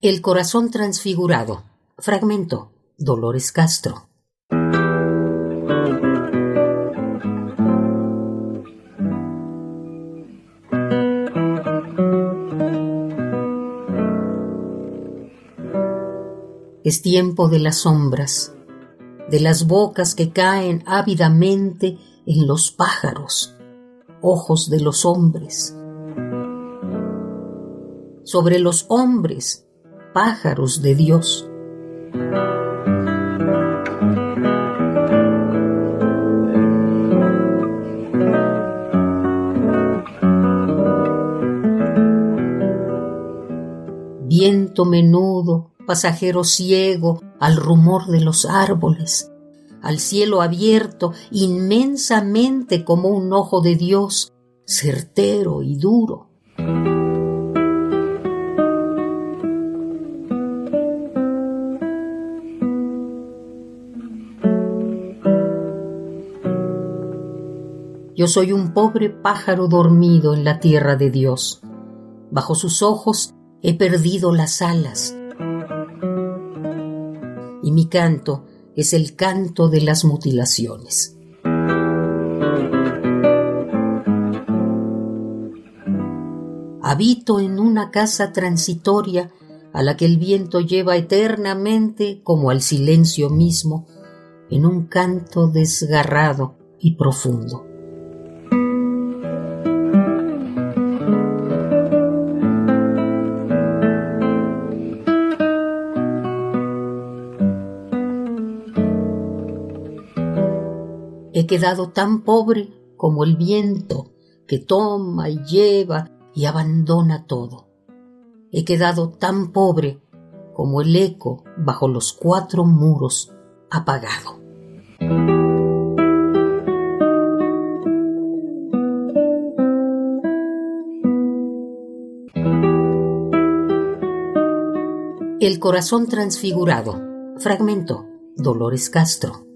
El corazón transfigurado. Fragmento. Dolores Castro. Es tiempo de las sombras, de las bocas que caen ávidamente en los pájaros, ojos de los hombres. Sobre los hombres pájaros de Dios. Viento menudo, pasajero ciego al rumor de los árboles, al cielo abierto inmensamente como un ojo de Dios, certero y duro. Yo soy un pobre pájaro dormido en la tierra de Dios. Bajo sus ojos he perdido las alas. Y mi canto es el canto de las mutilaciones. Habito en una casa transitoria a la que el viento lleva eternamente como al silencio mismo, en un canto desgarrado y profundo. He quedado tan pobre como el viento que toma y lleva y abandona todo. He quedado tan pobre como el eco bajo los cuatro muros apagado. El corazón transfigurado. Fragmento. Dolores Castro.